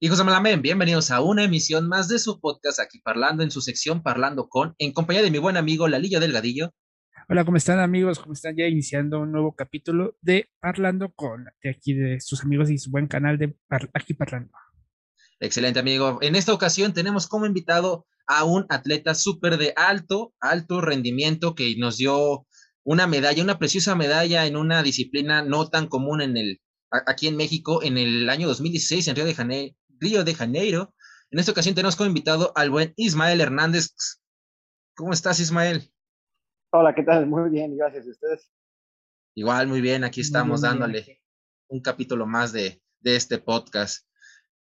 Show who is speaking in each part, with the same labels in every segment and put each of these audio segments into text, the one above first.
Speaker 1: Hijos de Malamén, bienvenidos a una emisión más de su podcast aquí parlando en su sección Parlando con, en compañía de mi buen amigo Lalillo Delgadillo.
Speaker 2: Hola, ¿cómo están amigos? ¿Cómo están? Ya iniciando un nuevo capítulo de Parlando con, de aquí de sus amigos y su buen canal de Aquí Parlando.
Speaker 1: Excelente amigo. En esta ocasión tenemos como invitado a un atleta súper de alto, alto rendimiento que nos dio una medalla, una preciosa medalla en una disciplina no tan común en el, aquí en México en el año 2016 en Río de Janeiro, Río de Janeiro. En esta ocasión tenemos como invitado al buen Ismael Hernández. ¿Cómo estás, Ismael?
Speaker 3: Hola, ¿qué tal? Muy bien, gracias. ¿Y ustedes?
Speaker 1: Igual, muy bien. Aquí estamos dándole un capítulo más de, de este podcast.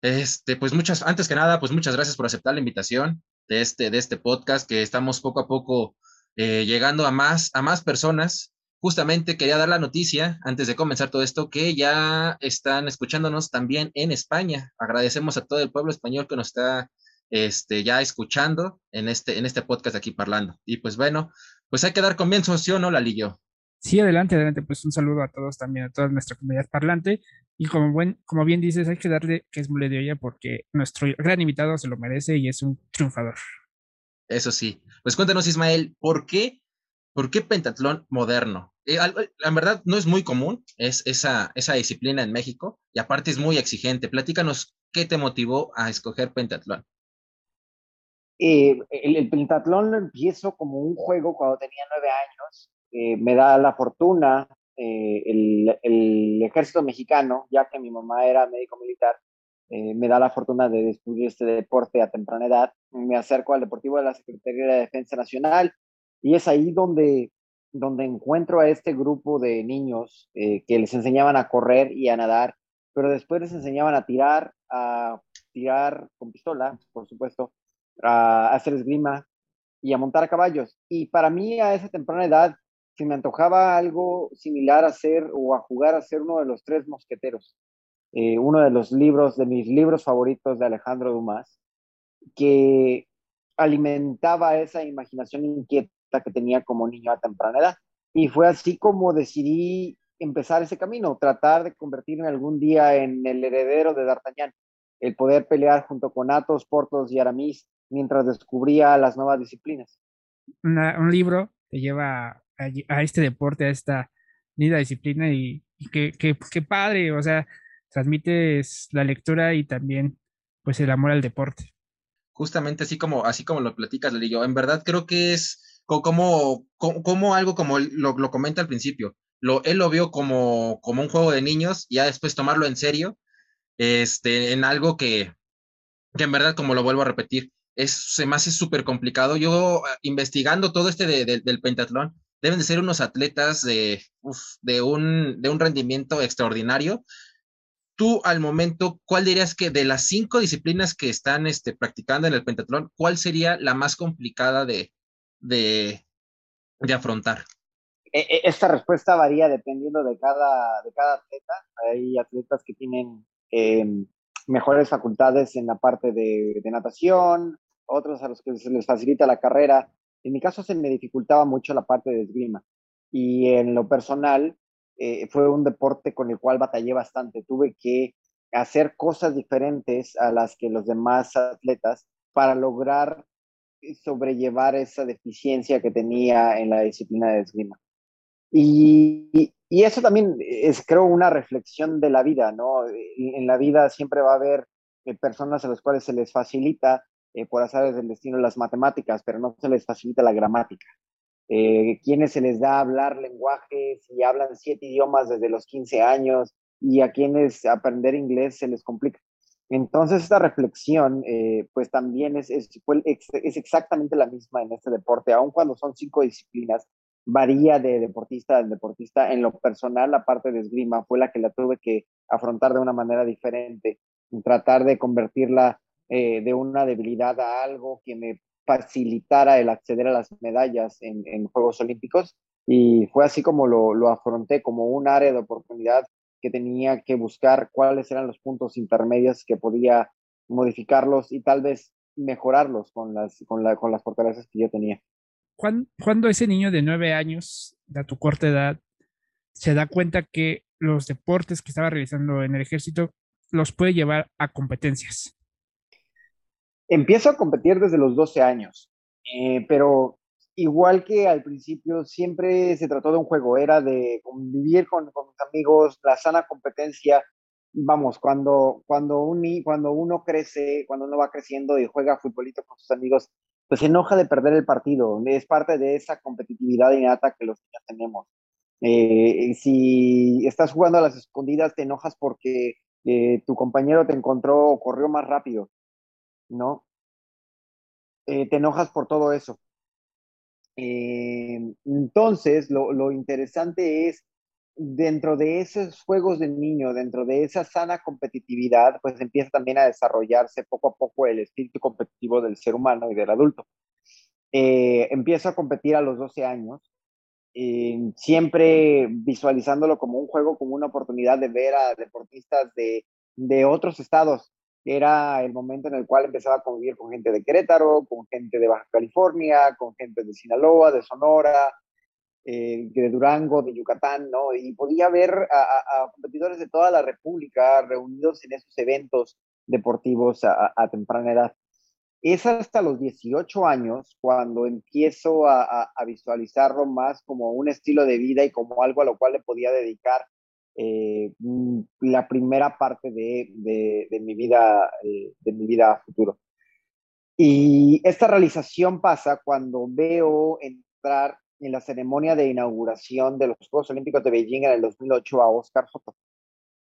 Speaker 1: Este, pues muchas, antes que nada, pues muchas gracias por aceptar la invitación de este, de este podcast, que estamos poco a poco eh, llegando a más, a más personas justamente quería dar la noticia, antes de comenzar todo esto, que ya están escuchándonos también en España. Agradecemos a todo el pueblo español que nos está este, ya escuchando en este, en este podcast aquí parlando. Y pues bueno, pues hay que dar comienzo, ¿sí o no, Lalillo?
Speaker 2: Sí, adelante, adelante. Pues un saludo a todos también, a toda nuestra comunidad parlante. Y como, buen, como bien dices, hay que darle que es mule de olla porque nuestro gran invitado se lo merece y es un triunfador.
Speaker 1: Eso sí. Pues cuéntanos, Ismael, ¿por qué, por qué pentatlón moderno? Eh, la verdad no es muy común es esa, esa disciplina en México y aparte es muy exigente. Platícanos qué te motivó a escoger pentatlón.
Speaker 3: Eh, el, pentatlón lo empiezo como un juego cuando tenía nueve años. Eh, me da la fortuna el, el, ejército mexicano, ya que mi mamá era médico militar, me da la fortuna de descubrir este deporte a temprana edad. Me acerco al Deportivo de la Secretaría de Defensa Nacional y es ahí donde donde encuentro a este grupo de niños eh, que les enseñaban a correr y a nadar, pero después les enseñaban a tirar, a tirar con pistola, por supuesto, a, hacer esgrima y a montar a caballos. Y para mí a esa temprana edad se me antojaba algo similar a ser o a jugar a ser uno de los tres mosqueteros, eh, uno de los libros, de mis libros favoritos de Alejandro Dumas, que alimentaba esa imaginación inquieta que tenía como niño a temprana edad. Y fue así como decidí empezar ese camino, tratar de convertirme algún día en el heredero de D'Artagnan, el poder pelear junto con Athos, Portos y Aramis mientras descubría las nuevas disciplinas.
Speaker 2: un libro te lleva a, este deporte, a esta linda disciplina y, qué que, padre, o sea, transmites la lectura y también pues el amor al deporte.
Speaker 1: Justamente así como, así como lo platicas, Lelillo, en verdad creo que es como, como, algo como lo, lo, comenta al principio. Lo, él lo vio como, como un juego de niños y ya después tomarlo en serio, este, en algo que, que en verdad, como lo vuelvo a repetir, es, se me hace súper complicado. Yo ah, investigando todo este del pentatlón, deben de ser unos atletas de, de, un, de un rendimiento extraordinario. Tú al momento, ¿cuál dirías que de las cinco disciplinas que están este, practicando en el pentatlón, cuál sería la más complicada de, de, de afrontar?
Speaker 3: E, e, esta respuesta varía dependiendo de cada, de cada atleta. Hay atletas que tienen em, mejores facultades en la parte de, de, natación, otros a los que se les facilita la carrera. En mi caso se me dificultaba mucho la parte de esgrima y en lo personal eh, fue un deporte con el cual batallé bastante. Tuve que hacer cosas diferentes a las que los demás atletas para lograr sobrellevar esa deficiencia que tenía en la disciplina de esgrima. Y, y, eso también es, creo, una reflexión de la vida, ¿no? En la vida siempre va a haber eh, personas a las cuales se les facilita, eh, por hacer del destino, las matemáticas, pero no se les facilita la gramática. Eh, quienes se les da hablar lenguajes y hablan siete idiomas desde los 15 años y a quienes aprender inglés se les complica. Entonces, esta reflexión, eh, pues también es, es, exactamente la misma en este deporte, aun cuando son cinco disciplinas, varía de deportista a deportista. En lo personal, la parte de esgrima fue la que la tuve que afrontar de una manera diferente, tratar de convertirla eh, de una debilidad a algo que me facilitara el acceder a las medallas en, en Juegos Olímpicos. Y fue así como lo, lo afronté, como un área de oportunidad que tenía que buscar cuáles eran los puntos intermedios que podía modificarlos y tal vez mejorarlos con las, con, la, con las fortalezas que yo tenía.
Speaker 2: Cuando ese niño de nueve años, de tu corta edad, se da cuenta que los deportes que estaba realizando en el ejército los puede llevar a competencias?
Speaker 3: Empiezo a competir desde los 12 años, eh, pero igual que al principio, siempre se trató de un juego, era de convivir con, con mis amigos, la sana competencia. Vamos, cuando, cuando, un, cuando uno crece, cuando uno va creciendo y juega futbolito con sus amigos, pues se enoja de perder el partido. Es parte de esa competitividad innata que los niños tenemos. Eh, si estás jugando a las escondidas, te enojas porque eh, tu compañero te encontró o corrió más rápido, ¿no? Eh, te enojas por todo eso. Entonces, lo, interesante es dentro de esos juegos del niño, dentro de esa sana competitividad, pues empieza también a desarrollarse poco a poco el espíritu competitivo del ser humano y del adulto. Eh, empiezo a competir a los 12 años, eh, siempre visualizándolo como un juego, como una oportunidad de ver a deportistas de, de otros estados. Era el momento en el cual empezaba a convivir con gente de Querétaro, con gente de Baja California, con gente de Sinaloa, de Sonora, eh, de Durango, de Yucatán, ¿no? Y podía ver a, competidores de toda la República reunidos en esos eventos deportivos a, temprana edad. Es hasta los 18 años cuando empiezo a, visualizarlo más como un estilo de vida y como algo a lo cual le podía dedicar eh, mm, la primera parte de, de, mi vida, eh, de mi vida a futuro. Y esta realización pasa cuando veo entrar en la ceremonia de inauguración de los Juegos Olímpicos de Beijing en el 2008 a Oscar Soto.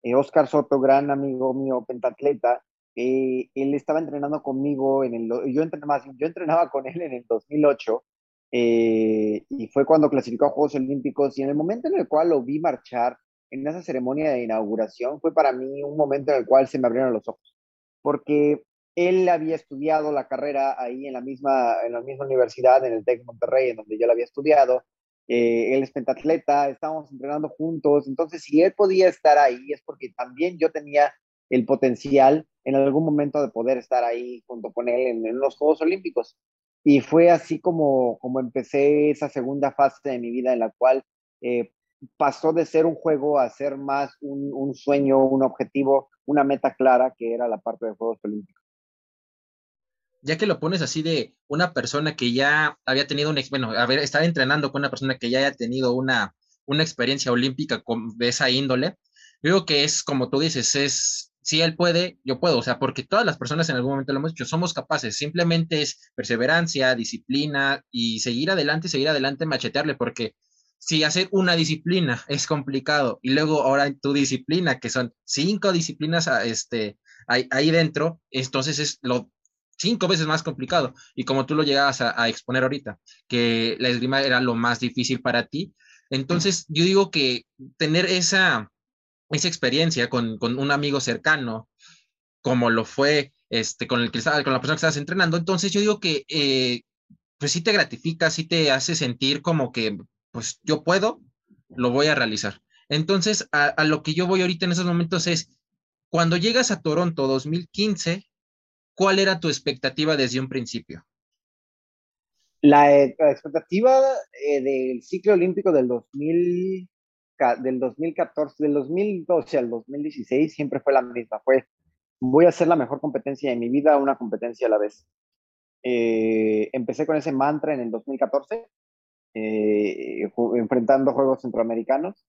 Speaker 3: Eh, Oscar Soto, gran amigo mío, pentatleta, eh, él estaba entrenando conmigo en el, yo entrenaba, yo entrenaba con él en el 2008 eh, y fue cuando clasificó a Juegos Olímpicos y en el momento en el cual lo vi marchar en esa ceremonia de inauguración fue para mí un momento en el cual se me abrieron los ojos, porque él había estudiado la carrera ahí en la misma, en la misma universidad, en el TEC Monterrey, en donde yo la había estudiado. Eh, él es pentatleta, estábamos entrenando juntos. Entonces, si él podía estar ahí, es porque también yo tenía el potencial en algún momento de poder estar ahí junto con él en, los Juegos Olímpicos. Y fue así como, como empecé esa segunda fase de mi vida en la cual eh, pasó de ser un juego a ser más un, un sueño, un objetivo, una meta clara que era la parte de Juegos Olímpicos.
Speaker 1: Ya que lo pones así de una persona que ya había tenido un, bueno, a ver, estar entrenando con una persona que ya haya tenido una, una experiencia olímpica con, de esa índole, digo que es como tú dices, es, si él puede, yo puedo, o sea, porque todas las personas en algún momento lo hemos dicho, somos capaces, simplemente es perseverancia, disciplina y seguir adelante, seguir adelante, machetearle, porque si hacer una disciplina es complicado y luego ahora en tu disciplina, que son cinco disciplinas este, ahí, ahí dentro, entonces es lo cinco veces más complicado. Y como tú lo llegabas a, exponer ahorita, que la esgrima era lo más difícil para ti. Entonces, yo digo que tener esa, esa experiencia con, un amigo cercano, como lo fue este, con, el que con la persona que estabas entrenando, entonces yo digo que eh, pues sí te gratifica, sí te hace sentir como que, pues yo puedo, lo voy a realizar. Entonces, a, lo que yo voy ahorita en esos momentos es, cuando llegas a Toronto 2015, ¿cuál era tu expectativa desde un principio?
Speaker 3: La, eh, expectativa eh, del ciclo olímpico del 2000, del 2014, del 2012 al 2016 siempre fue la misma, fue voy a hacer la mejor competencia de mi vida, una competencia a la vez. Eh, empecé con ese mantra en el 2014, enfrentando Juegos Centroamericanos.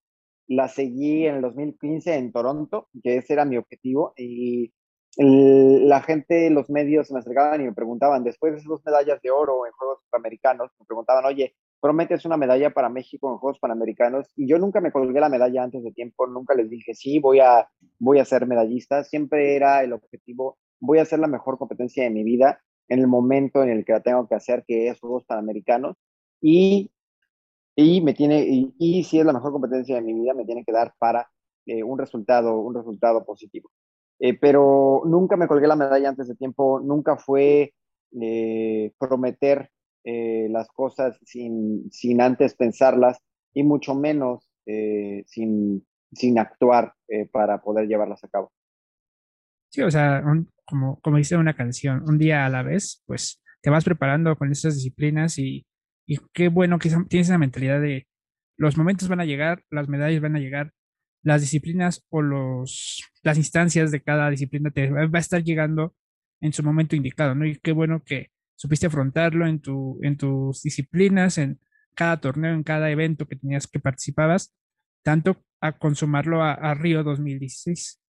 Speaker 3: La seguí en el 2015 en Toronto, que ese era mi objetivo, y la gente, los medios me acercaban y me preguntaban, después de esas dos medallas de oro en Juegos Panamericanos, me preguntaban, oye, ¿prometes una medalla para México en Juegos Panamericanos? Y yo nunca me colgué la medalla antes de tiempo, nunca les dije, sí, voy a, voy a ser medallista, siempre era el objetivo, voy a hacer la mejor competencia de mi vida en el momento en el que la tengo que hacer, que es Juegos Panamericanos, y, y me tiene, y, si es la mejor competencia de mi vida, me tiene que dar para eh, un resultado, un resultado positivo. Eh, pero nunca me colgué la medalla antes de tiempo, nunca fue eh, prometer eh, las cosas sin, sin, antes pensarlas y mucho menos sin, sin, actuar para poder llevarlas a cabo.
Speaker 2: Sí, o sea, como, como dice una canción, un día a la vez, pues te vas preparando con esas disciplinas y, y qué bueno que tienes esa mentalidad de los momentos van a llegar, las medallas van a llegar, las disciplinas o los, las instancias de cada disciplina te va a estar llegando en su momento indicado, ¿no? Y qué bueno que supiste afrontarlo en, tu, en tus disciplinas, en cada torneo, en cada evento que tenías que participabas, tanto a consumarlo a, Río 2016.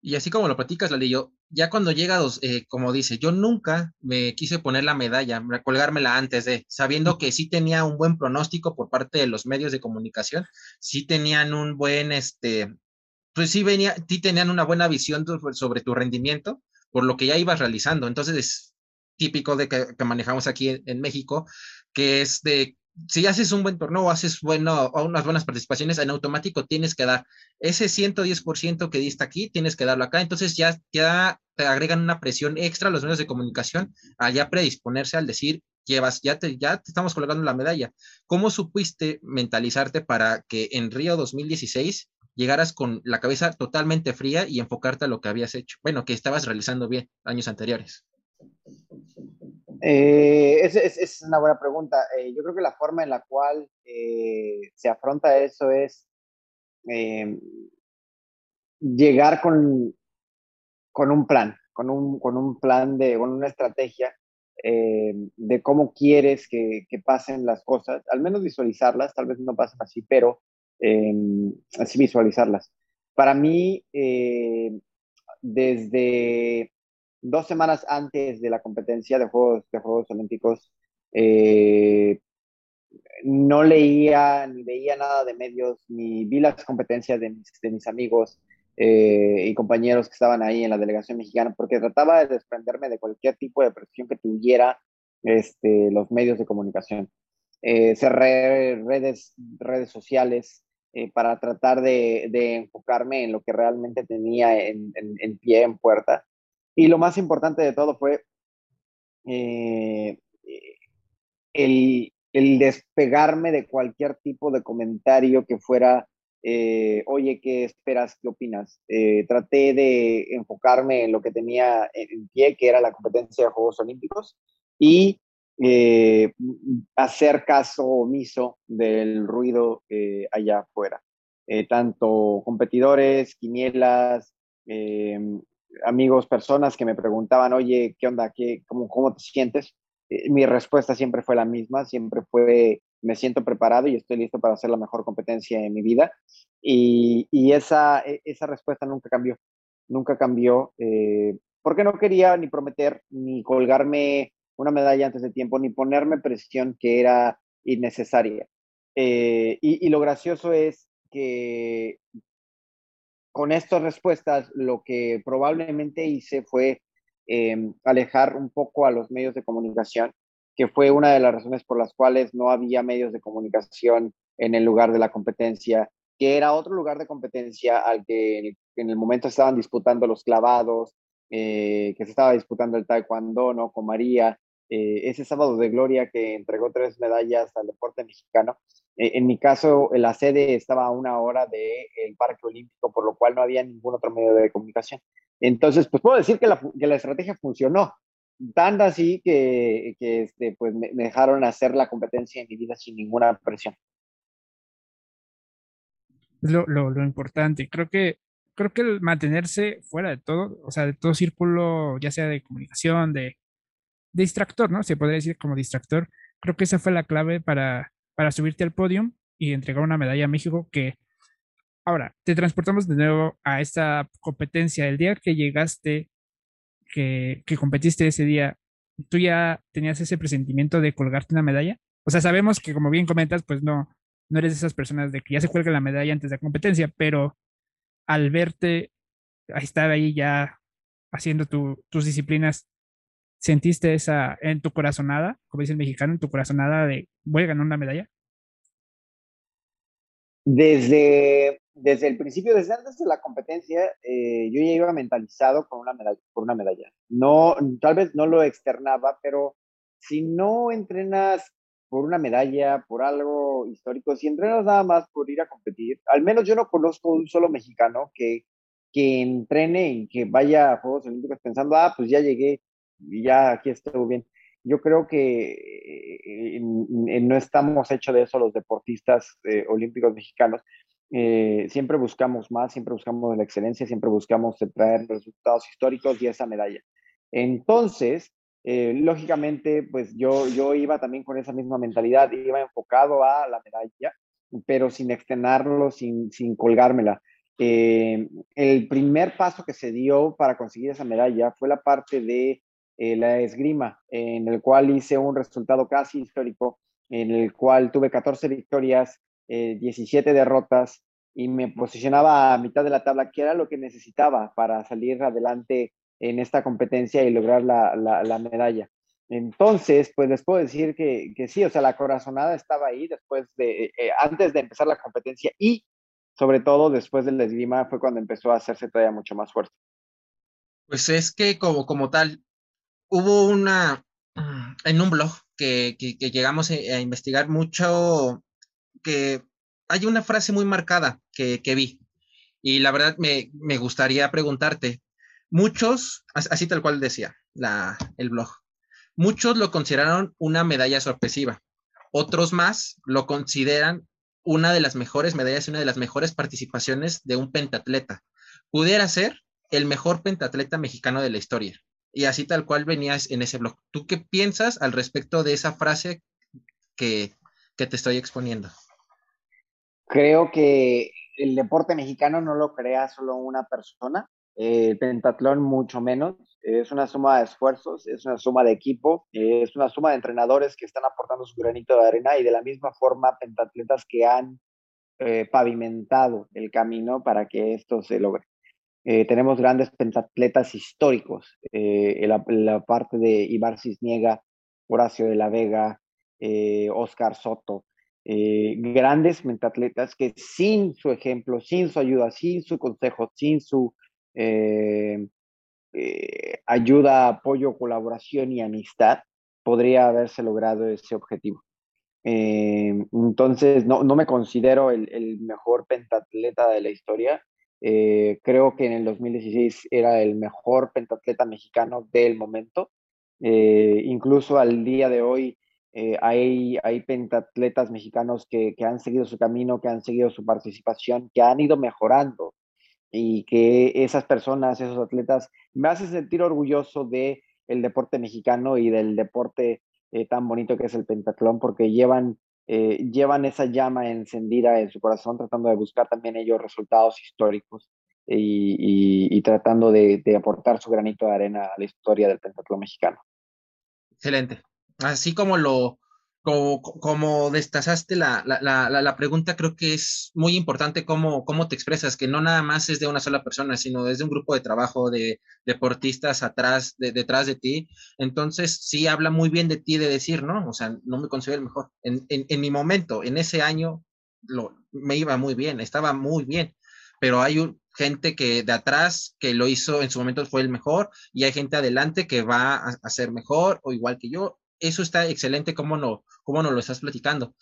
Speaker 1: Y así como lo platicas, yo ya cuando llega, eh, como dice, yo nunca me quise poner la medalla, colgármela antes de, sabiendo que sí tenía un buen pronóstico por parte de los medios de comunicación, sí tenían un buen, este, pues sí venía, sí tenían una buena visión sobre tu rendimiento por lo que ya ibas realizando. Entonces es típico de que, manejamos aquí en México, que es de si haces un buen torneo o haces bueno, o unas buenas participaciones, en automático tienes que dar ese 110% que diste aquí, tienes que darlo acá. Entonces ya, te agregan una presión extra a los medios de comunicación a ya predisponerse al decir, llevas, ya te, ya te estamos colgando la medalla. ¿Cómo supiste mentalizarte para que en Río 2016 llegaras con la cabeza totalmente fría y enfocarte a lo que habías hecho? Bueno, que estabas realizando bien años anteriores.
Speaker 3: Eh, es, es, una buena pregunta. Eh, yo creo que la forma en la cual eh, se afronta eso es em, llegar con, con un plan, con un, con un plan de, con una estrategia em, de cómo quieres que, que, pasen las cosas, al menos visualizarlas, tal vez no pasen así, pero em, así visualizarlas. Para mí, desde dos semanas antes de la competencia de Juegos, de Juegos Olímpicos, eh, no leía ni veía nada de medios, ni vi las competencias de mis, amigos eh, y compañeros que estaban ahí en la delegación mexicana, porque trataba de desprenderme de cualquier tipo de presión que tuviera este, los medios de comunicación. Eh, cerré redes, redes sociales para tratar de, enfocarme en lo que realmente tenía en, en pie, en puerta. Y lo más importante de todo fue eh, el, despegarme de cualquier tipo de comentario que fuera, eh, oye, ¿qué esperas? ¿Qué opinas? Eh, traté de enfocarme en lo que tenía en, pie, que era la competencia de Juegos Olímpicos, y hacer caso omiso del ruido allá afuera. tanto competidores, quinielas, amigos, personas que me preguntaban, oye, ¿qué onda? ¿Qué, cómo, ¿Cómo te sientes? Eh, mi respuesta siempre fue la misma, siempre fue, me siento preparado y estoy listo para hacer la mejor competencia en mi vida. Y, y esa, e, esa respuesta nunca cambió, nunca cambió, eh, porque no quería ni prometer, ni colgarme una medalla antes de tiempo, ni ponerme presión que era innecesaria. Eh, y, lo gracioso es que con estas respuestas lo que probablemente hice fue em, alejar un poco a los medios de comunicación, que fue una de las razones por las cuales no había medios de comunicación en el lugar de la competencia, que era otro lugar de competencia al que en el momento estaban disputando los clavados, eh, que se estaba disputando el taekwondo, ¿no? Con María, eh, ese sábado de gloria que entregó tres medallas al deporte mexicano. Eh, en mi caso, la sede estaba a una hora del Parque Olímpico, por lo cual no había ningún otro medio de comunicación. Entonces, pues puedo decir que la, que la estrategia funcionó, tanto así que, que este, pues me, dejaron hacer la competencia en mi vida sin ninguna presión.
Speaker 2: Lo, lo, lo importante, creo que creo que el mantenerse fuera de todo, o sea, de todo círculo, ya sea de comunicación, de, distractor, ¿no? Se podría decir como distractor. Creo que esa fue la clave para, para subirte al podio y entregar una medalla a México que ahora te transportamos de nuevo a esta competencia. El día que llegaste, que, que competiste ese día, ¿tú ya tenías ese presentimiento de colgarte una medalla? O sea, sabemos que como bien comentas, pues no, no eres de esas personas de que ya se cuelga la medalla antes de la competencia, pero al verte estar ahí ya haciendo tus disciplinas, ¿Sentiste esa en tu corazonada, como dice el mexicano, en tu corazonada de voy a ganar una medalla?
Speaker 3: Desde, desde el principio, desde antes de la competencia, eh, yo ya iba mentalizado con una medalla, por una medalla. No, tal vez no lo externaba, pero si no entrenas por una medalla, por algo histórico, si entrenas nada más por ir a competir, al menos yo no conozco un solo mexicano que, que entrene y que vaya a Juegos Olímpicos pensando, ah, pues ya llegué, y ya aquí estuvo bien. Yo creo que eh, no estamos hechos de eso los deportistas eh, olímpicos mexicanos. eh, siempre buscamos más, siempre buscamos la excelencia, siempre buscamos traer resultados históricos y esa medalla. Entonces, eh, lógicamente, pues yo, yo iba también con esa misma mentalidad, iba enfocado a la medalla, pero sin externarlo, sin, sin colgármela. Eh, el primer paso que se dio para conseguir esa medalla fue la parte de eh, la esgrima, en el cual hice un resultado casi histórico, en el cual tuve 14 victorias, 17 derrotas y me posicionaba a mitad de la tabla, que era lo que necesitaba para salir adelante en esta competencia y lograr la, la, medalla. Entonces, pues les puedo decir que, que, sí, o sea, la corazonada estaba ahí después de, eh, antes de empezar la competencia y sobre todo después del esgrima fue cuando empezó a hacerse todavía mucho más fuerte.
Speaker 1: Pues es que como, como tal, hubo una, en un blog que, llegamos a, investigar mucho, que hay una frase muy marcada que, que vi y la verdad me, me gustaría preguntarte, Muchos, así tal cual decía la, el blog, muchos lo consideraron una medalla sorpresiva. Otros más lo consideran una de las mejores medallas una de las mejores participaciones de un pentatleta. Pudiera ser el mejor pentatleta mexicano de la historia. Y así tal cual venías en ese blog. ¿Tú qué piensas al respecto de esa frase que, que te estoy exponiendo?
Speaker 3: Creo que el deporte mexicano no lo crea solo una persona, el pentatlón mucho menos. Es una suma de esfuerzos, es una suma de equipo, es una suma de entrenadores que están aportando su granito de arena y de la misma forma pentatletas que han eh, pavimentado el camino para que esto se logre. Eh, tenemos grandes pentatletas históricos, eh, la, parte de Ibar Cisniega, Horacio de la Vega, Oscar Soto, grandes pentatletas que sin su ejemplo, sin su ayuda, sin su consejo, sin su eh, eh, ayuda, apoyo, colaboración y amistad, podría haberse logrado ese objetivo. Eh, entonces, no, no, me considero el, mejor pentatleta de la historia. Creo que en el 2016 era el mejor pentatleta mexicano del momento. incluso al día de hoy hay, hay pentatletas mexicanos que, que, han seguido su camino, que han seguido su participación, que han ido mejorando y que esas personas, esos atletas, me hacen sentir orgulloso de el deporte mexicano y del deporte eh, tan bonito que es el pentatlón, porque llevan, eh, llevan esa llama encendida en su corazón, tratando de buscar también ellos resultados históricos y, tratando de, de, aportar su granito de arena a la historia del pentatlón mexicano.
Speaker 1: Excelente. Así como lo, como, como destazaste la, la, la, la, pregunta, creo que es muy importante cómo, cómo te expresas, que no nada más es de una sola persona, sino es de un grupo de trabajo de deportistas atrás, de, detrás de ti. Entonces, sí habla muy bien de ti de decir, ¿no? O sea, no me considero el mejor. En, en, en mi momento, en ese año, lo, me iba muy bien, estaba muy bien, pero hay gente que de atrás que lo hizo en su momento fue el mejor y hay gente adelante que va a, a ser mejor o igual que yo eso está excelente, cómo, no, cómo nos lo estás platicando.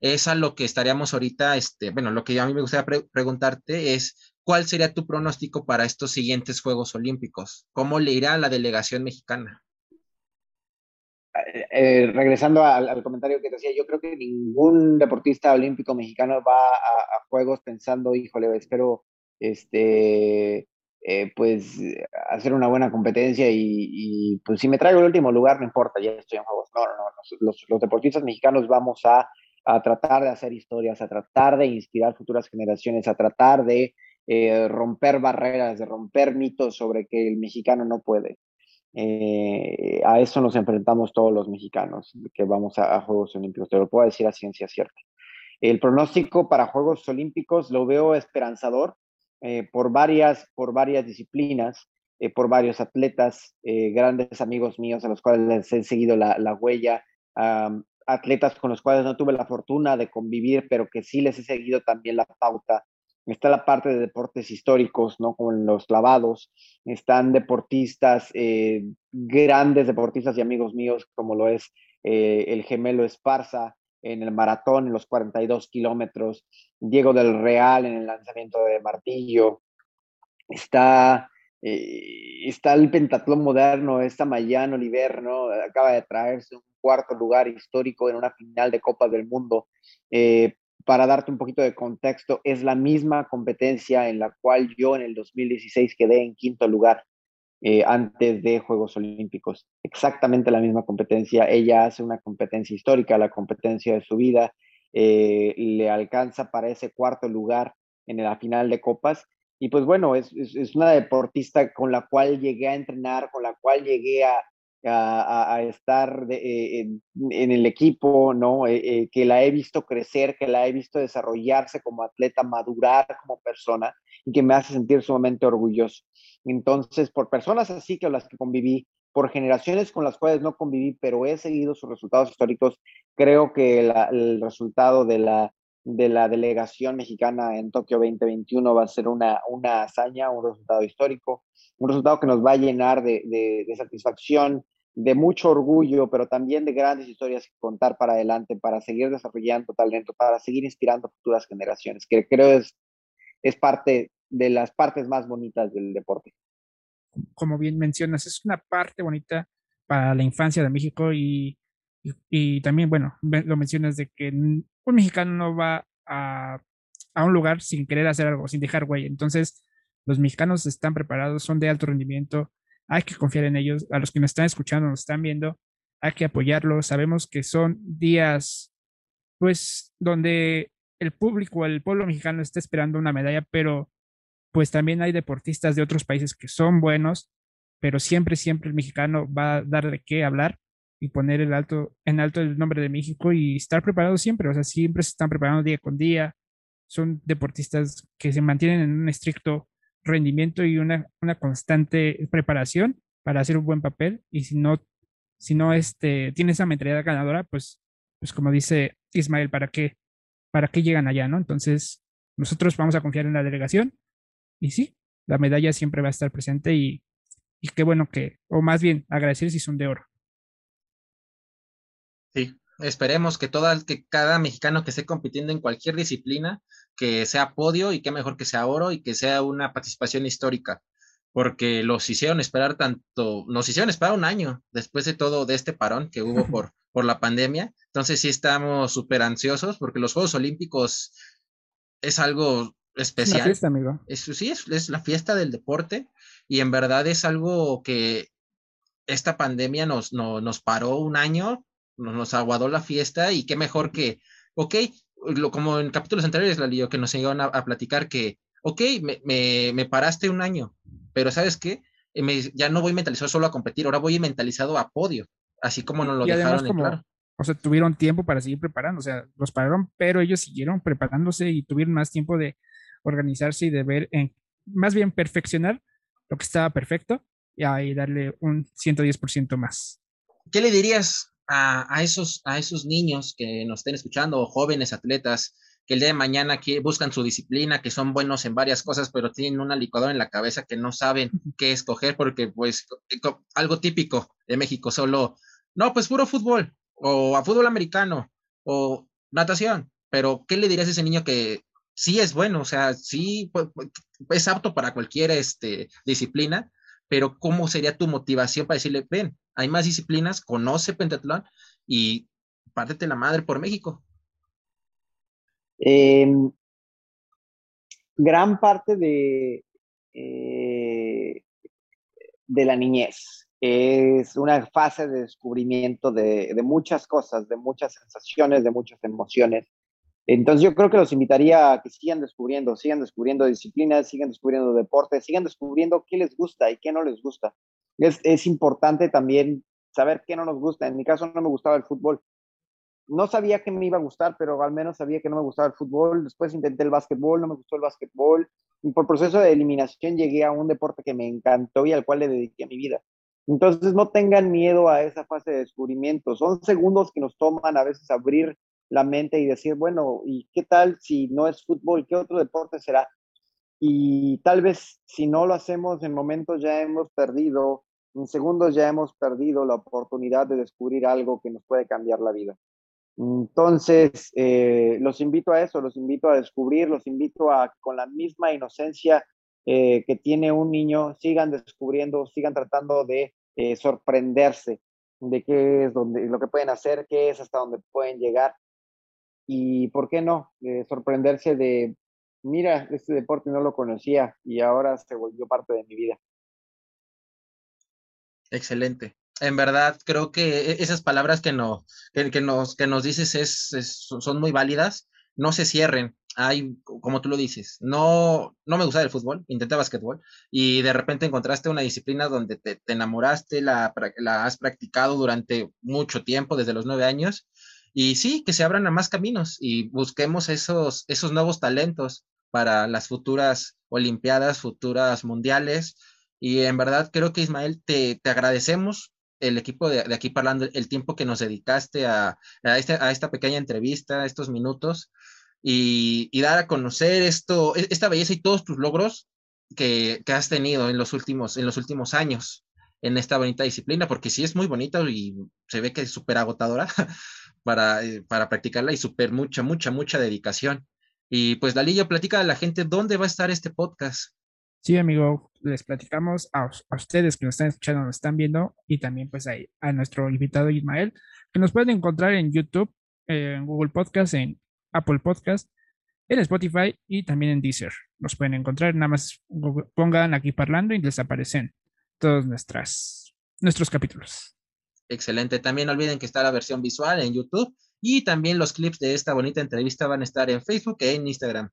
Speaker 1: Es a lo que estaríamos ahorita, este, bueno, lo que a mí me gustaría preguntarte es, ¿cuál sería tu pronóstico para estos siguientes Juegos Olímpicos? ¿Cómo le irá a la delegación mexicana?
Speaker 3: Eh, eh, regresando al, comentario que te decía, yo creo que ningún deportista olímpico mexicano va a, a Juegos pensando, híjole, espero este, eh, pues hacer una buena competencia y, pues si me traigo el último lugar, no importa, ya estoy en juegos. No, no, no, los, los deportistas mexicanos vamos a, a, tratar de hacer historias, a tratar de inspirar futuras generaciones, a tratar de eh, romper barreras, de romper mitos sobre que el mexicano no puede. Eh, a eso nos enfrentamos todos los mexicanos que vamos a, a Juegos Olímpicos, te lo puedo decir a ciencia cierta. El pronóstico para Juegos Olímpicos lo veo esperanzador eh, por, varias, por varias disciplinas, eh, por varios atletas, eh, grandes amigos míos a los cuales les he seguido la, la huella, atletas con los cuales no tuve la fortuna de convivir, pero que sí les he seguido también la pauta. Está la parte de deportes históricos, ¿no? Como en los clavados. Están deportistas, grandes deportistas y amigos míos, como lo es el gemelo Esparza, en el maratón, en los 42 kilómetros, Diego del Real en el lanzamiento de martillo, está, eh, está el pentatlón moderno, está Mayano Oliver, ¿no? acaba de traerse un cuarto lugar histórico en una final de Copa del Mundo. Eh, para darte un poquito de contexto, es la misma competencia en la cual yo en el 2016 quedé en quinto lugar eh, antes de Juegos Olímpicos. Exactamente la misma competencia. Ella hace una competencia histórica, la competencia de su vida, eh, le alcanza para ese cuarto lugar en la final de copas. Y pues bueno, es, es, una deportista con la cual llegué a entrenar, con la cual llegué a, a, estar eh, en, el equipo, ¿no? que la he visto crecer, que la he visto desarrollarse como atleta, madurar como persona y que me hace sentir sumamente orgulloso. Entonces, por personas así que las que conviví, por generaciones con las cuales no conviví, pero he seguido sus resultados históricos, creo que el resultado de la, de la delegación mexicana en Tokio 2021 va a ser una, una hazaña, un resultado histórico, un resultado que nos va a llenar de, de, satisfacción, de mucho orgullo, pero también de grandes historias que contar para adelante, para seguir desarrollando talento, para seguir inspirando futuras generaciones, que creo es, es parte de las partes más bonitas del deporte.
Speaker 2: Como bien mencionas, es una parte bonita para la infancia de México y, y, también, bueno, lo mencionas de que un mexicano no va a, a un lugar sin querer hacer algo, sin dejar huella. Entonces, los mexicanos están preparados, son de alto rendimiento, hay que confiar en ellos. A los que nos están escuchando, nos están viendo, hay que apoyarlos. Sabemos que son días, pues, donde el público, el pueblo mexicano está esperando una medalla, pero pues también hay deportistas de otros países que son buenos, pero siempre, siempre el mexicano va a dar de qué hablar y poner el alto, en alto el nombre de México y estar preparado siempre, o sea, siempre se están preparando día con día, son deportistas que se mantienen en un estricto rendimiento y una, una constante preparación para hacer un buen papel y si no, si no este, tiene esa mentalidad ganadora, pues, pues como dice Ismael, ¿para qué, ¿para qué llegan allá, no? Entonces, nosotros vamos a confiar en la delegación y sí, la medalla siempre va a estar presente y, y qué bueno que, o más bien agradecer si son de oro.
Speaker 1: Sí, esperemos que, toda, que cada mexicano que esté compitiendo en cualquier disciplina, que sea podio y qué mejor que sea oro y que sea una participación histórica, porque los hicieron esperar tanto, nos hicieron esperar un año después de todo de este parón que hubo por, por la pandemia. Entonces sí estamos súper ansiosos porque los Juegos Olímpicos es algo especial. Es
Speaker 2: fiesta, amigo.
Speaker 1: sí, es, la fiesta del deporte y en verdad es algo que esta pandemia nos, nos paró un año, nos, aguadó la fiesta y qué mejor que, ok, lo, como en capítulos anteriores, la que nos llegaron a, platicar que, ok, me, me, me, paraste un año, pero ¿sabes qué? Eh, ya no voy mentalizado solo a competir, ahora voy mentalizado a podio, así como nos lo dejaron en claro.
Speaker 2: O sea, tuvieron tiempo para seguir preparando, o sea, los pararon, pero ellos siguieron preparándose y tuvieron más tiempo de, organizarse y de ver, en, más bien perfeccionar lo que estaba perfecto y ahí darle un 110% más.
Speaker 1: ¿Qué le dirías a, a, esos, a esos niños que nos estén escuchando o jóvenes atletas que el día de mañana buscan su disciplina, que son buenos en varias cosas, pero tienen una licuadora en la cabeza que no saben qué escoger porque pues algo típico de México, solo, no, pues puro fútbol o a fútbol americano o natación, pero ¿qué le dirías a ese niño que sí es bueno, o sea, sí es apto para cualquier este, disciplina, pero ¿cómo sería tu motivación para decirle, ven, hay más disciplinas, conoce pentatlón y pártete la madre por México?
Speaker 3: Em, gran parte de, eh, de la niñez es una fase de descubrimiento de, de, muchas cosas, de muchas sensaciones, de muchas emociones. Entonces yo creo que los invitaría a que sigan descubriendo, sigan descubriendo disciplinas, sigan descubriendo deportes, sigan descubriendo qué les gusta y qué no les gusta. Es, es importante también saber qué no nos gusta. En mi caso no me gustaba el fútbol. No sabía que me iba a gustar, pero al menos sabía que no me gustaba el fútbol. Después intenté el básquetbol, no me gustó el básquetbol. Y por proceso de eliminación llegué a un deporte que me encantó y al cual le dediqué mi vida. Entonces no tengan miedo a esa fase de descubrimiento. Son segundos que nos toman a veces abrir la mente y decir, bueno, ¿y qué tal si no es fútbol? ¿Qué otro deporte será? Y tal vez si no lo hacemos en momentos ya hemos perdido, en segundos ya hemos perdido la oportunidad de descubrir algo que nos puede cambiar la vida. Entonces, eh, los invito a eso, los invito a descubrir, los invito a con la misma inocencia eh, que tiene un niño, sigan descubriendo, sigan tratando de eh, sorprenderse de qué es donde, lo que pueden hacer, qué es hasta dónde pueden llegar y, ¿por qué no? sorprenderse de, mira, este deporte no lo conocía y ahora se volvió parte de mi vida.
Speaker 1: Excelente. En verdad, creo que e-, esas palabras que, no, que, nos, que nos dices es, son muy válidas. No se cierren. Hay, como tú lo dices, no, no me gusta el fútbol, intenté básquetbol y de repente encontraste una disciplina donde te, enamoraste, la, la, has practicado durante mucho tiempo, desde los nueve años. Y sí, que se abran a más caminos y busquemos esos, esos nuevos talentos para las futuras Olimpiadas, futuras mundiales. Y en verdad creo que Ismael, te, te agradecemos el equipo de, aquí parlando, el tiempo que nos dedicaste a, este, a, esta pequeña entrevista, estos minutos, y, dar a conocer esto, e, esta belleza y todos tus logros que, has tenido en los, últimos, en los últimos años en esta bonita disciplina, porque sí es muy bonita y se ve que es súper agotadora para, eh, para practicarla y súper mucha, mucha, mucha dedicación. Y pues Dalillo, platica a la gente dónde va a estar este podcast.
Speaker 2: Sí, amigo, les platicamos a, ustedes que nos están escuchando, nos están viendo y también pues a nuestro invitado Ismael, que nos pueden encontrar en YouTube, en Google Podcast, en Apple Podcast, en Spotify y también en Deezer. Nos pueden encontrar, nada más pongan aquí parlando y les aparecen todos nuestros capítulos.
Speaker 1: Excelente. También no olviden que está la versión visual en YouTube y también los clips de esta bonita entrevista van a estar en Facebook e en Instagram.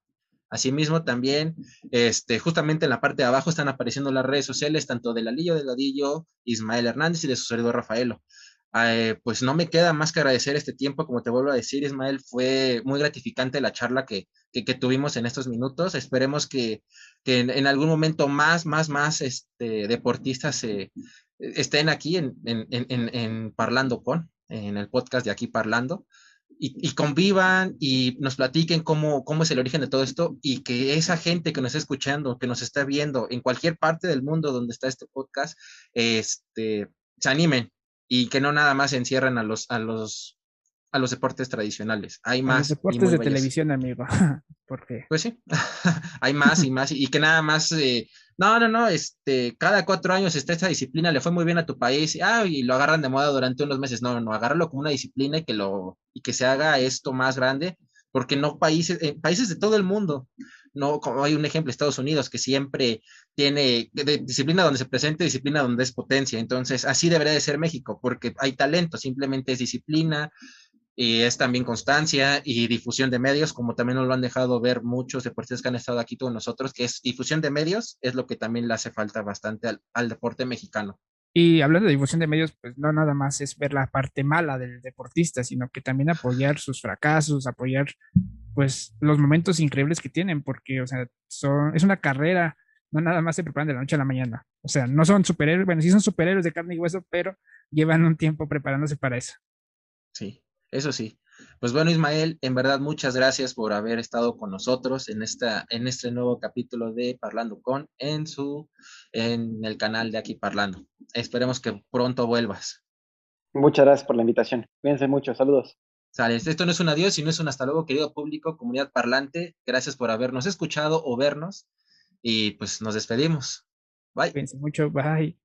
Speaker 1: Asimismo, también, este, justamente en la parte de abajo están apareciendo las redes sociales, tanto de Lalillo de Ladillo, Ismael Hernández y de su servidor Rafaelo. Eh, pues no me queda más que agradecer este tiempo, como te vuelvo a decir, Ismael, fue muy gratificante la charla que, tuvimos en estos minutos. Esperemos que, en, algún momento más, más, más este, deportistas estén aquí en, en Parlando con, en el podcast de aquí Parlando y, convivan y nos platiquen cómo, cómo es el origen de todo esto y que esa gente que nos está escuchando, que nos está viendo en cualquier parte del mundo donde está este podcast, este, se animen y que no nada más se encierren a los, a los, a los deportes tradicionales. Hay más. Los
Speaker 2: deportes de televisión, amigo. ¿Por qué?
Speaker 1: Pues sí, hay más y más y que nada más eh, no, no, no, este, cada cuatro años está esta disciplina, le fue muy bien a tu país, ah, y lo agarran de moda durante unos meses. No, no, agárralo como una disciplina y que lo, y que se haga esto más grande, porque no países, eh, países de todo el mundo, no, como hay un ejemplo, Estados Unidos, que siempre tiene disciplina donde se presenta, disciplina donde es potencia. Entonces, así debería de ser México, porque hay talento, simplemente es disciplina, y es también constancia y difusión de medios, como también nos lo han dejado ver muchos deportistas que han estado aquí con nosotros, que es difusión de medios, es lo que también le hace falta bastante al, deporte mexicano.
Speaker 2: Y hablando de difusión de medios, pues no nada más es ver la parte mala del deportista, sino que también apoyar sus fracasos, apoyar pues los momentos increíbles que tienen, porque, o sea, son, es una carrera, no nada más se preparan de la noche a la mañana. O sea, no son superhéroes, bueno, sí son superhéroes de carne y hueso, pero llevan un tiempo preparándose para eso.
Speaker 1: Sí, eso sí. Pues bueno, Ismael, en verdad muchas gracias por haber estado con nosotros en esta en este nuevo capítulo de Parlando con en su en el canal de aquí Parlando. Esperemos que pronto vuelvas.
Speaker 3: Muchas gracias por la invitación. Cuídense mucho, saludos.
Speaker 1: Sale, esto no es un adiós, sino es un hasta luego, querido público, comunidad parlante. Gracias por habernos escuchado o vernos y pues nos despedimos. Bye.
Speaker 2: Cuídense mucho, bye.